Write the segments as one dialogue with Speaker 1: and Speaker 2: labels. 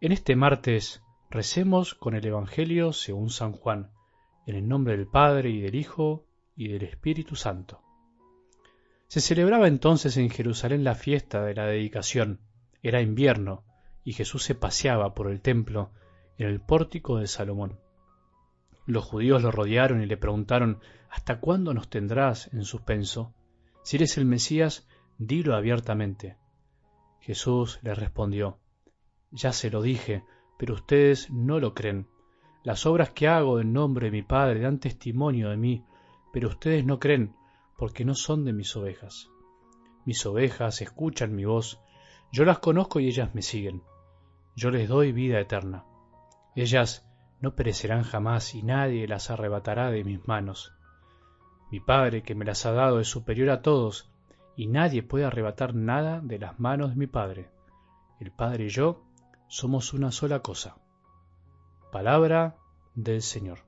Speaker 1: En este martes recemos con el Evangelio según San Juan, en el nombre del Padre y del Hijo y del Espíritu Santo. Se celebraba entonces en Jerusalén la fiesta de la dedicación. Era invierno, y Jesús se paseaba por el templo en el pórtico de Salomón. Los judíos lo rodearon y le preguntaron ¿Hasta cuándo nos tendrás en suspenso? Si eres el Mesías, dilo abiertamente. Jesús les respondió ya se lo dije, pero ustedes no lo creen. Las obras que hago en nombre de mi Padre dan testimonio de mí, pero ustedes no creen, porque no son de mis ovejas. Mis ovejas escuchan mi voz, yo las conozco y ellas me siguen. Yo les doy vida eterna. Ellas no perecerán jamás y nadie las arrebatará de mis manos. Mi Padre que me las ha dado es superior a todos, y nadie puede arrebatar nada de las manos de mi Padre. El Padre y yo somos una sola cosa. Palabra del Señor.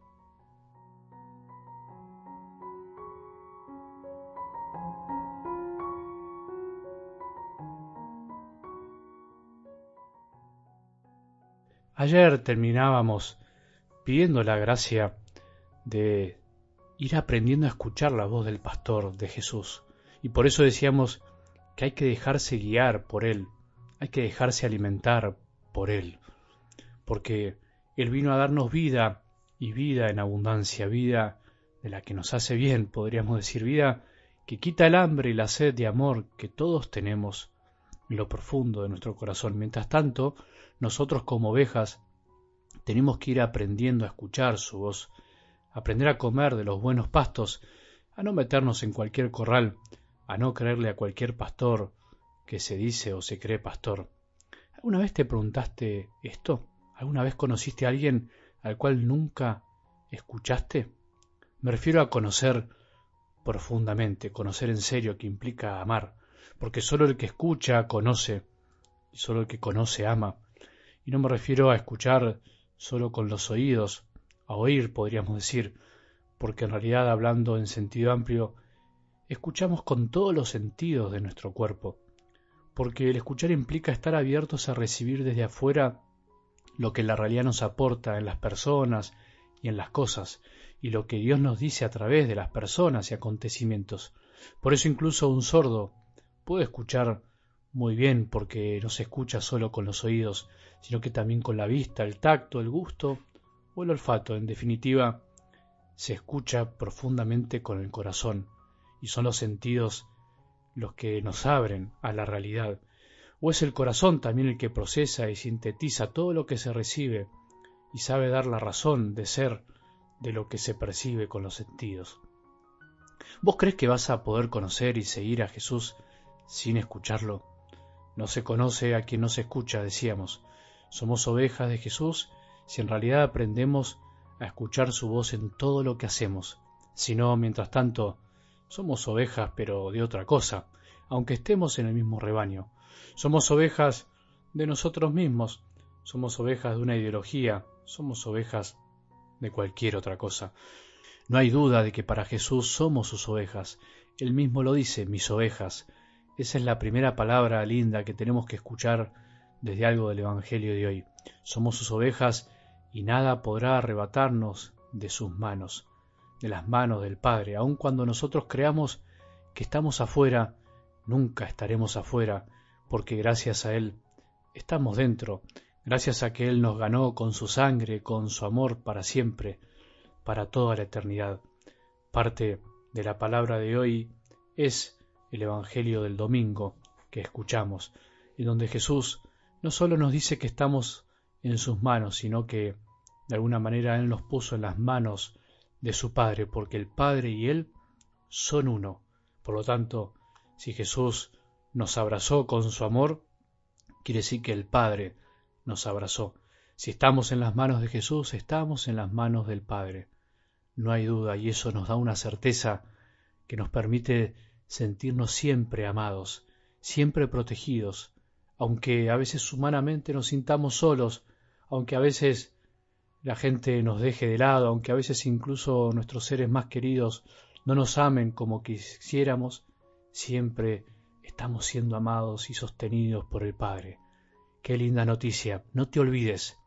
Speaker 1: Ayer terminábamos pidiendo la gracia de ir aprendiendo a escuchar la voz del pastor de Jesús. Y por eso decíamos que hay que dejarse guiar por Él, hay que dejarse alimentar por Él, porque Él vino a darnos vida y vida en abundancia, vida de la que nos hace bien, podríamos decir, vida que quita el hambre y la sed de amor que todos tenemos en lo profundo de nuestro corazón. Mientras tanto, nosotros como ovejas tenemos que ir aprendiendo a escuchar su voz, aprender a comer de los buenos pastos, a no meternos en cualquier corral, a no creerle a cualquier pastor que se dice o se cree pastor. ¿Alguna vez te preguntaste esto? ¿Alguna vez conociste a alguien al cual nunca escuchaste? Me refiero a conocer profundamente, conocer en serio, que implica amar, porque solo el que escucha conoce, y solo el que conoce ama. Y no me refiero a escuchar solo con los oídos, a oír, podríamos decir, porque en realidad, hablando en sentido amplio, escuchamos con todos los sentidos de nuestro cuerpo, porque el escuchar implica estar abiertos a recibir desde afuera lo que la realidad nos aporta en las personas y en las cosas, y lo que Dios nos dice a través de las personas y acontecimientos. Por eso incluso un sordo puede escuchar muy bien porque no se escucha solo con los oídos, sino que también con la vista, el tacto, el gusto o el olfato. En definitiva, se escucha profundamente con el corazón, y son los sentidos los que nos abren a la realidad, o es el corazón también el que procesa y sintetiza todo lo que se recibe y sabe dar la razón de ser de lo que se percibe con los sentidos. ¿Vos crees que vas a poder conocer y seguir a Jesús sin escucharlo? No se conoce a quien no se escucha, decíamos. Somos ovejas de Jesús si en realidad aprendemos a escuchar su voz en todo lo que hacemos. Si no, mientras tanto, somos ovejas, pero de otra cosa, aunque estemos en el mismo rebaño. Somos ovejas de nosotros mismos, somos ovejas de una ideología, somos ovejas de cualquier otra cosa. No hay duda de que para Jesús somos sus ovejas. Él mismo lo dice, mis ovejas. Esa es la primera palabra linda que tenemos que escuchar desde algo del Evangelio de hoy. Somos sus ovejas y nada podrá arrebatarnos de sus manos de las manos del Padre, aun cuando nosotros creamos que estamos afuera, nunca estaremos afuera, porque gracias a Él estamos dentro, gracias a que Él nos ganó con su sangre, con su amor para siempre, para toda la eternidad. Parte de la palabra de hoy es el Evangelio del domingo que escuchamos, en donde Jesús no solo nos dice que estamos en sus manos, sino que de alguna manera Él nos puso en las manos de su Padre, porque el Padre y Él son uno. Por lo tanto, si Jesús nos abrazó con su amor, quiere decir que el Padre nos abrazó. Si estamos en las manos de Jesús, estamos en las manos del Padre. No hay duda, y eso nos da una certeza que nos permite sentirnos siempre amados, siempre protegidos, aunque a veces humanamente nos sintamos solos, aunque a veces la gente nos deje de lado, aunque a veces incluso nuestros seres más queridos no nos amen como quisiéramos, siempre estamos siendo amados y sostenidos por el Padre. Qué linda noticia. No te olvides.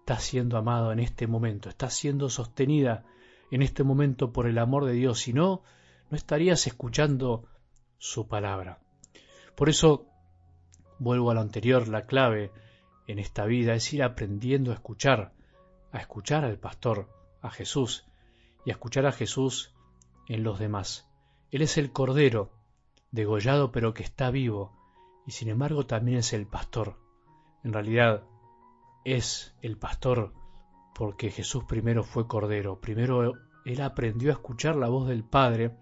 Speaker 1: Estás siendo amado en este momento. Estás siendo sostenida en este momento por el amor de Dios. Si no, no estarías escuchando su palabra. Por eso, vuelvo a lo anterior, la clave en esta vida es ir aprendiendo a escuchar, a escuchar al pastor, a Jesús, y a escuchar a Jesús en los demás. Él es el Cordero, degollado pero que está vivo, y sin embargo también es el pastor. En realidad es el pastor porque Jesús primero fue Cordero, primero él aprendió a escuchar la voz del Padre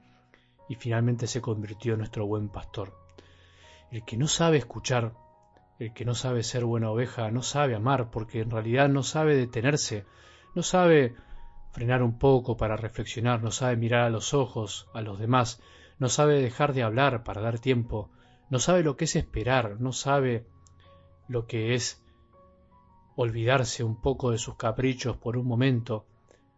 Speaker 1: y finalmente se convirtió en nuestro buen pastor. El que no sabe escuchar, el que no sabe ser buena oveja, no sabe amar porque en realidad no sabe detenerse, no sabe frenar un poco para reflexionar, no sabe mirar a los ojos a los demás, no sabe dejar de hablar para dar tiempo, no sabe lo que es esperar, no sabe lo que es olvidarse un poco de sus caprichos por un momento,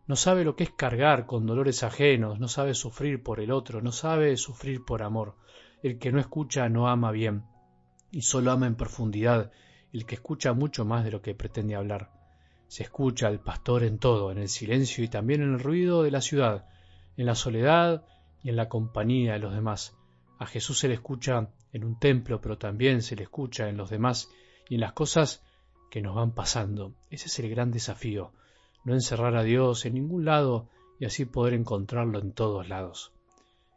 Speaker 1: no sabe lo que es cargar con dolores ajenos, no sabe sufrir por el otro, no sabe sufrir por amor. El que no escucha no ama bien, y solo ama en profundidad, el que escucha mucho más de lo que pretende hablar. Se escucha al pastor en todo, en el silencio y también en el ruido de la ciudad, en la soledad y en la compañía de los demás. A Jesús se le escucha en un templo, pero también se le escucha en los demás y en las cosas que nos van pasando. Ese es el gran desafío, no encerrar a Dios en ningún lado y así poder encontrarlo en todos lados.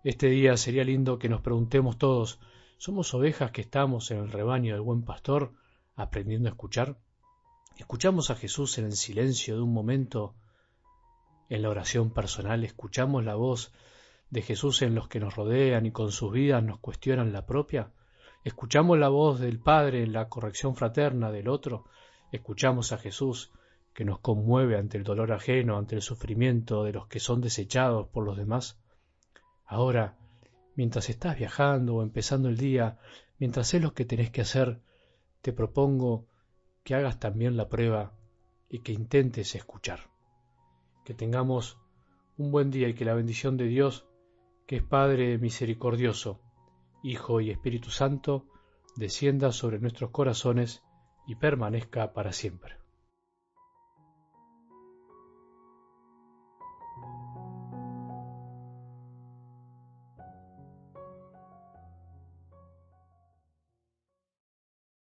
Speaker 1: Este día sería lindo que nos preguntemos todos, ¿somos ovejas que estamos en el rebaño del buen pastor aprendiendo a escuchar? Escuchamos a Jesús en el silencio de un momento, en la oración personal, escuchamos la voz de Jesús en los que nos rodean y con sus vidas nos cuestionan la propia. Escuchamos la voz del Padre en la corrección fraterna del otro. Escuchamos a Jesús que nos conmueve ante el dolor ajeno, ante el sufrimiento de los que son desechados por los demás. Ahora, mientras estás viajando o empezando el día, mientras es lo que tenés que hacer, te propongo que hagas también la prueba y que intentes escuchar. Que tengamos un buen día y que la bendición de Dios, que es Padre misericordioso, Hijo y Espíritu Santo, descienda sobre nuestros corazones y permanezca para siempre.